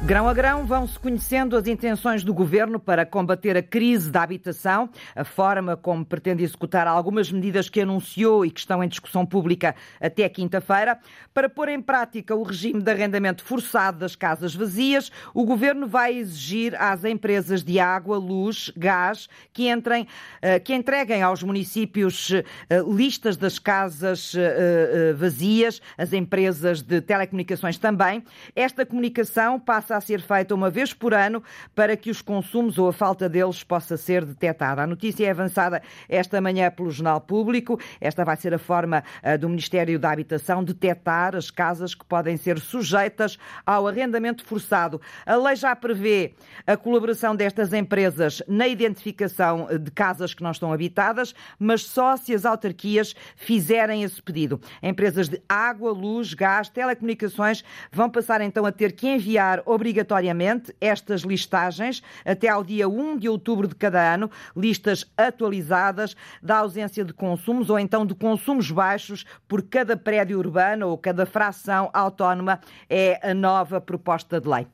Grão a grão vão-se conhecendo as intenções do governo para combater a crise da habitação, a forma como pretende executar algumas medidas que anunciou e que estão em discussão pública até quinta-feira. Para pôr em prática o regime de arrendamento forçado das casas vazias, o governo vai exigir às empresas de água, luz, gás que entrem, eh, que entreguem aos municípios eh, listas das casas eh, vazias, as empresas de telecomunicações também. Esta comunicação passa passa a ser feita uma vez por ano para que os consumos ou a falta deles possa ser detectada. A notícia é avançada esta manhã pelo Jornal Público. Esta vai ser a forma uh, do Ministério da Habitação detectar as casas que podem ser sujeitas ao arrendamento forçado. A lei já prevê a colaboração destas empresas na identificação de casas que não estão habitadas, mas só se as autarquias fizerem esse pedido. Empresas de água, luz, gás, telecomunicações vão passar então a ter que enviar obrigatoriamente estas listagens até ao dia 1 de outubro de cada ano, listas atualizadas da ausência de consumos ou então de consumos baixos por cada prédio urbano ou cada fração autónoma é a nova proposta de lei.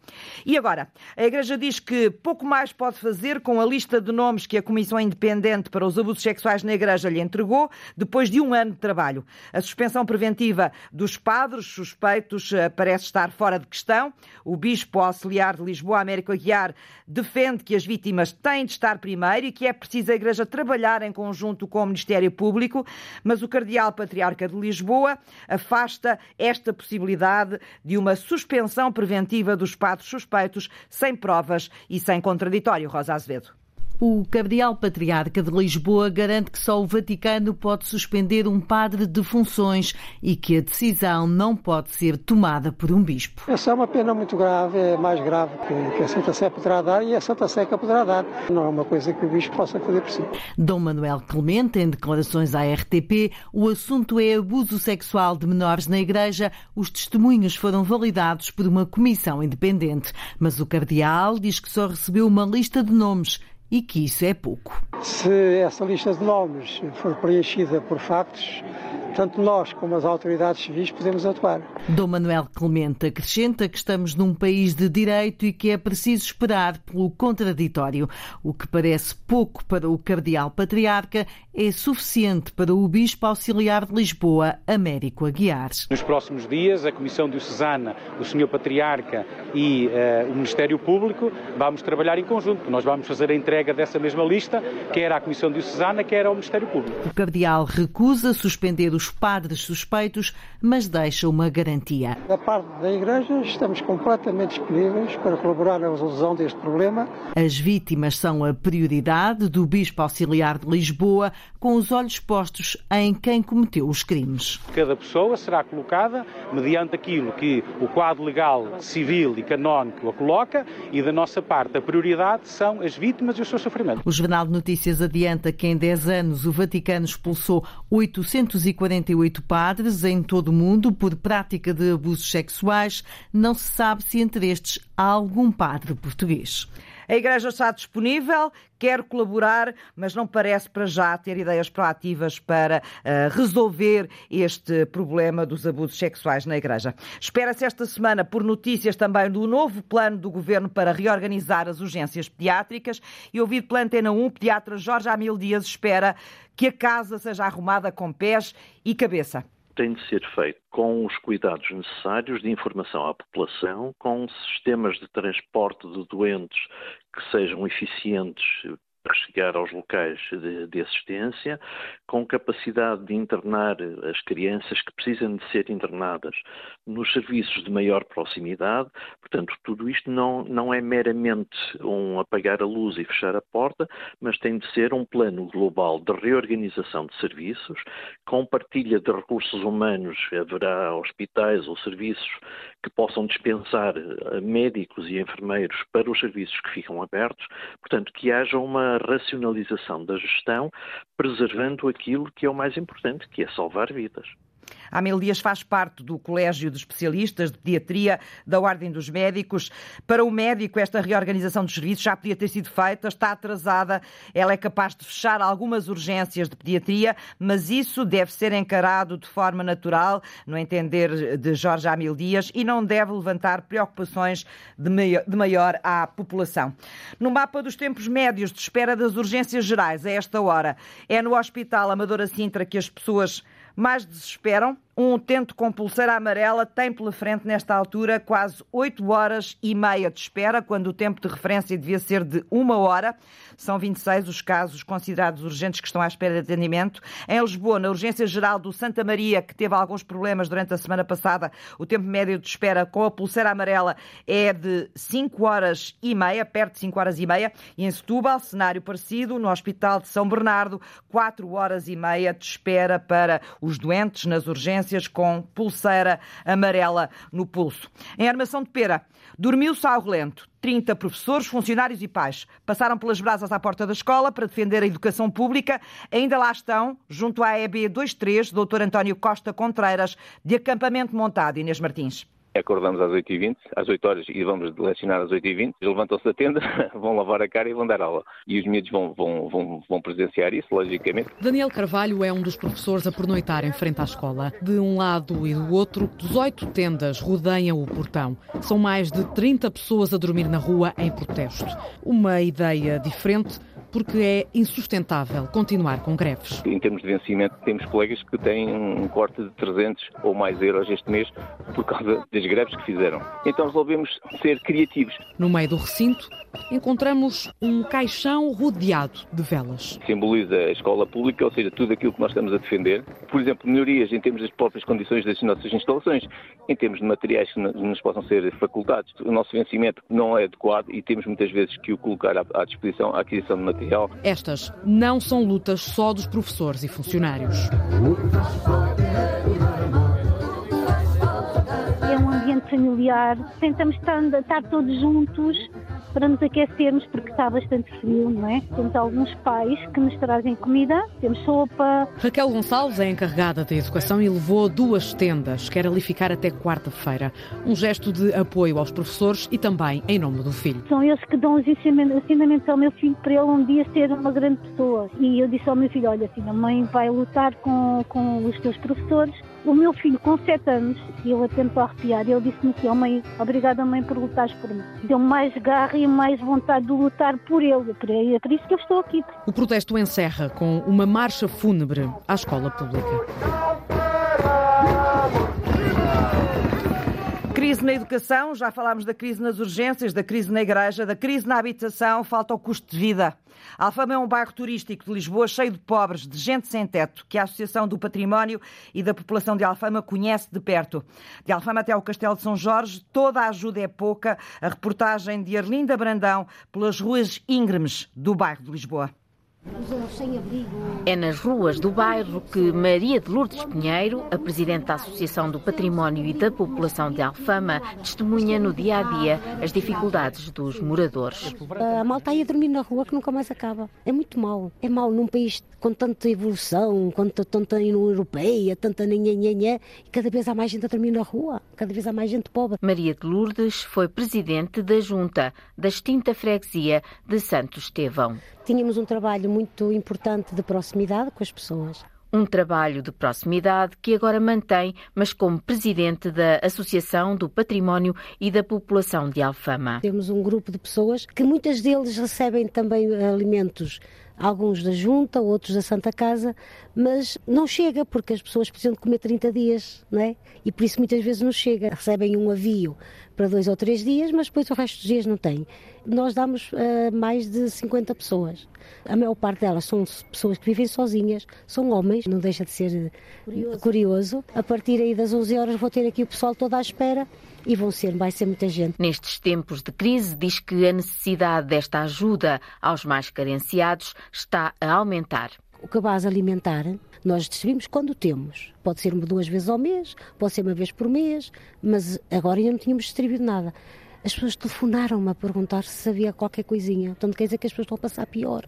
E agora, a Igreja diz que pouco mais pode fazer com a lista de nomes que a Comissão Independente para os Abusos Sexuais na Igreja lhe entregou depois de um ano de trabalho. A suspensão preventiva dos padres suspeitos eh, parece estar fora de questão. O bispo Bispo Auxiliar de Lisboa, Américo Aguiar, defende que as vítimas têm de estar primeiro e que é preciso a Igreja trabalhar em conjunto com o Ministério Público, mas o Cardeal Patriarca de Lisboa afasta esta possibilidade de uma suspensão preventiva dos padres suspeitos sem provas e sem contraditório. Rosa Azevedo. O Cardeal Patriarca de Lisboa garante que só o Vaticano pode suspender um padre de funções e que a decisão não pode ser tomada por um bispo. Essa é uma pena muito grave, é mais grave que, a Santa Sé poderá dar e a Santa Sé que poderá dar. Não é uma coisa que o bispo possa fazer por si. Dom Manuel Clemente, em declarações à RTP, o assunto é abuso sexual de menores na Igreja. Os testemunhos foram validados por uma comissão independente. Mas o Cardeal diz que só recebeu uma lista de nomes e que isso é pouco. Se essa lista de nomes for preenchida por factos, tanto nós como as autoridades civis podemos atuar. Dom Manuel Clemente acrescenta que estamos num país de direito e que é preciso esperar pelo contraditório. O que parece pouco para o cardeal patriarca é suficiente para o bispo auxiliar de Lisboa, Américo Aguiar. Nos próximos dias, a Comissão Diocesana, o Senhor Patriarca e uh, o Ministério Público vamos trabalhar em conjunto. Nós vamos fazer a entrega dessa mesma lista, quer à Comissão Diocesana, quer ao Ministério Público. O cardeal recusa suspender os padres suspeitos, mas deixa uma garantia. Da parte da Igreja, estamos completamente disponíveis para colaborar na resolução deste problema. As vítimas são a prioridade do Bispo Auxiliar de Lisboa, com os olhos postos em quem cometeu os crimes. Cada pessoa será colocada mediante aquilo que o quadro legal, civil e canónico a coloca e da nossa parte a prioridade são as vítimas e o seu sofrimento. O Jornal de Notícias adianta que em 10 anos o Vaticano expulsou 848 padres em todo o mundo por prática de abusos sexuais. Não se sabe se entre estes há algum padre português. A Igreja está disponível, quer colaborar, mas não parece para já ter ideias proativas para uh, resolver este problema dos abusos sexuais na Igreja. Espera-se esta semana por notícias também do novo plano do Governo para reorganizar as urgências pediátricas e ouvido pela Antena 1, o pediatra Jorge Amil Dias espera que a casa seja arrumada com pés e cabeça tem de ser feito com os cuidados necessários de informação à população, com sistemas de transporte de doentes que sejam eficientes para chegar aos locais de, de, assistência, com capacidade de internar as crianças que precisam de ser internadas nos serviços de maior proximidade. Portanto, tudo isto não, não é meramente um apagar a luz e fechar a porta, mas tem de ser um plano global de reorganização de serviços, com partilha de recursos humanos, haverá hospitais ou serviços que possam dispensar eh, médicos e enfermeiros para os serviços que ficam abertos, portanto, que haja uma racionalização da gestão, preservando aquilo que é o mais importante, que é salvar vidas. A Amel Dias faz parte do Colégio de Especialistas de Pediatria da Ordem dos Médicos. Para o médico, esta reorganização dos serviços já podia ter sido feita, está atrasada. Ela é capaz de fechar algumas urgências de pediatria, mas isso deve ser encarado de forma natural, no entender de Jorge Amil Dias, e não deve levantar preocupações de maior à população. No mapa dos tempos médios de espera das urgências gerais, a esta hora, é no Hospital Amadora Sintra que as pessoas mais desesperam. Um utente com pulseira amarela tem pela frente, nesta altura, quase 8 horas e meia de espera, quando o tempo de referência devia ser de uma hora. São 26 os casos considerados urgentes que estão à espera de atendimento. Em Lisboa, na Urgência Geral do Santa Maria, que teve alguns problemas durante a semana passada, o tempo médio de espera com a pulseira amarela é de 5 horas e meia, perto de 5 horas e meia. E em Setúbal, cenário parecido, no Hospital de São Bernardo, 4 horas e meia de espera para os doentes nas urgências com pulseira amarela no pulso. Em Armação de Pera, dormiu-se ao relento. 30 professores, funcionários e pais passaram pelas brasas à porta da escola para defender a educação pública. Ainda lá estão, junto à EB 23, Dr. António Costa Contreiras, de acampamento montado. Inês Martins acordamos às 8h20, às 8 horas e vamos lecionar às 8h20, levantam-se da tenda, vão lavar a cara e vão dar aula. E os miúdos vão, vão, vão, vão presenciar isso, logicamente. Daniel Carvalho é um dos professores a pernoitar em frente à escola. De um lado e do outro, 18 tendas rodeiam o portão. São mais de 30 pessoas a dormir na rua em protesto. Uma ideia diferente porque é insustentável continuar com greves. Em termos de vencimento, temos colegas que têm um corte de 300 ou mais euros este mês por causa das greves que fizeram. Então resolvemos ser criativos. No meio do recinto, encontramos um caixão rodeado de velas. Simboliza a escola pública, ou seja, tudo aquilo que nós estamos a defender. Por exemplo, melhorias em termos das próprias condições das nossas instalações, em termos de materiais que nos possam ser facultados. O nosso vencimento não é adequado e temos muitas vezes que o colocar à disposição, à aquisição de materiais estas não são lutas só dos professores e funcionários. Familiar, tentamos estar, estar todos juntos para nos aquecermos, porque está bastante frio, não é? Temos alguns pais que nos trazem comida, temos sopa. Raquel Gonçalves é encarregada da educação e levou duas tendas, quer ali ficar até quarta-feira. Um gesto de apoio aos professores e também em nome do filho. São eles que dão os ensinamentos ao meu filho para ele um dia ser uma grande pessoa. E eu disse ao meu filho: olha, filho, a mãe vai lutar com, com os teus professores o meu filho, com 7 anos, ele tentou arrepiar, ele disse-me assim, oh mãe, obrigada mãe por lutares por mim. Deu mais garra e mais vontade de lutar por ele. É por isso que eu estou aqui. O protesto encerra com uma marcha fúnebre à escola pública. Crise na educação, já falámos da crise nas urgências, da crise na igreja, da crise na habitação, falta o custo de vida. Alfama é um bairro turístico de Lisboa cheio de pobres, de gente sem teto, que a Associação do Património e da População de Alfama conhece de perto. De Alfama até ao Castelo de São Jorge, toda a ajuda é pouca. A reportagem de Arlinda Brandão pelas ruas íngremes do bairro de Lisboa. É nas ruas do bairro que Maria de Lourdes Pinheiro, a presidente da Associação do Património e da População de Alfama, testemunha no dia a dia as dificuldades dos moradores. A malta aí a dormir na rua que nunca mais acaba. É muito mau. É mau num país com tanta evolução, com tanta União Europeia, tanta nhanhanhanhã, e cada vez há mais gente a dormir na rua, cada vez há mais gente pobre. Maria de Lourdes foi presidente da Junta da extinta freguesia de Santo Estevão. Tínhamos um trabalho muito importante de proximidade com as pessoas. Um trabalho de proximidade que agora mantém, mas como presidente da Associação do Património e da População de Alfama. Temos um grupo de pessoas que muitas deles recebem também alimentos alguns da Junta, outros da Santa Casa, mas não chega porque as pessoas precisam de comer 30 dias, não é? E por isso muitas vezes não chega. Recebem um avio para dois ou três dias, mas depois o resto dos dias não tem. Nós damos uh, mais de 50 pessoas. A maior parte delas são pessoas que vivem sozinhas, são homens, não deixa de ser curioso. curioso. A partir aí das 11 horas vou ter aqui o pessoal todo à espera e vão ser, vai ser muita gente. Nestes tempos de crise, diz que a necessidade desta ajuda aos mais carenciados está a aumentar. O cabaz alimentar nós distribuímos quando temos. Pode ser duas vezes ao mês, pode ser uma vez por mês, mas agora ainda não tínhamos distribuído nada. As pessoas telefonaram-me a perguntar se havia qualquer coisinha. Portanto, quer dizer que as pessoas estão a passar pior.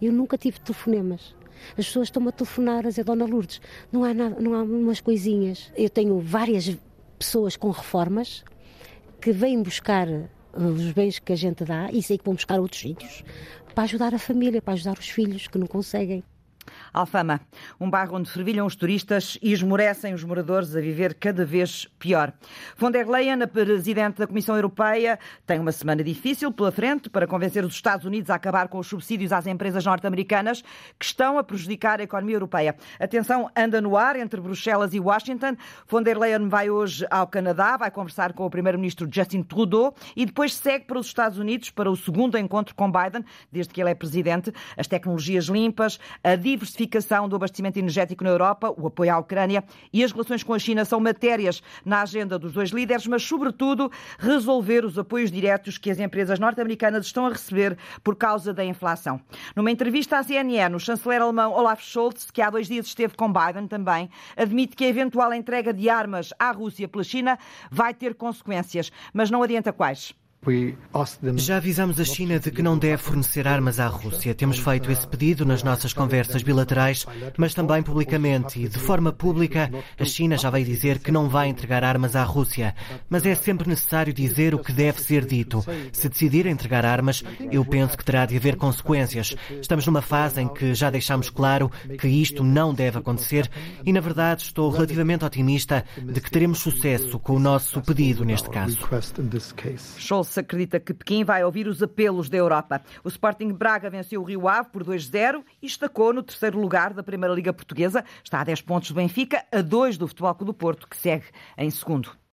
Eu nunca tive telefonemas. As pessoas estão-me a telefonar a dizer, Dona Lourdes, não há, nada, não há umas coisinhas. Eu tenho várias pessoas com reformas que vêm buscar eh, os bens que a gente dá e sei que vão buscar outros sítios para ajudar a família, para ajudar os filhos que não conseguem. Alfama, um bairro onde fervilham os turistas e esmorecem os moradores a viver cada vez pior. Von der Leyen, a presidente da Comissão Europeia, tem uma semana difícil pela frente para convencer os Estados Unidos a acabar com os subsídios às empresas norte-americanas que estão a prejudicar a economia europeia. A tensão anda no ar entre Bruxelas e Washington. Von der Leyen vai hoje ao Canadá, vai conversar com o primeiro-ministro Justin Trudeau e depois segue para os Estados Unidos para o segundo encontro com Biden, desde que ele é presidente. As tecnologias limpas, a diversificação do abastecimento energético na Europa, o apoio à Ucrânia e as relações com a China são matérias na agenda dos dois líderes, mas, sobretudo, resolver os apoios diretos que as empresas norte-americanas estão a receber por causa da inflação. Numa entrevista à CNN, o chanceler alemão Olaf Scholz, que há dois dias esteve com Biden também, admite que a eventual entrega de armas à Rússia pela China vai ter consequências, mas não adianta quais. Já avisamos a China de que não deve fornecer armas à Rússia. Temos feito esse pedido nas nossas conversas bilaterais, mas também publicamente. E de forma pública, a China já veio dizer que não vai entregar armas à Rússia. Mas é sempre necessário dizer o que deve ser dito. Se decidir entregar armas, eu penso que terá de haver consequências. Estamos numa fase em que já deixamos claro que isto não deve acontecer e, na verdade, estou relativamente otimista de que teremos sucesso com o nosso pedido neste caso. Se acredita que Pequim vai ouvir os apelos da Europa. O Sporting Braga venceu o Rio Ave por 2-0 e estacou no terceiro lugar da Primeira Liga Portuguesa. Está a 10 pontos do Benfica, a 2 do Futebol Clube do Porto, que segue em segundo.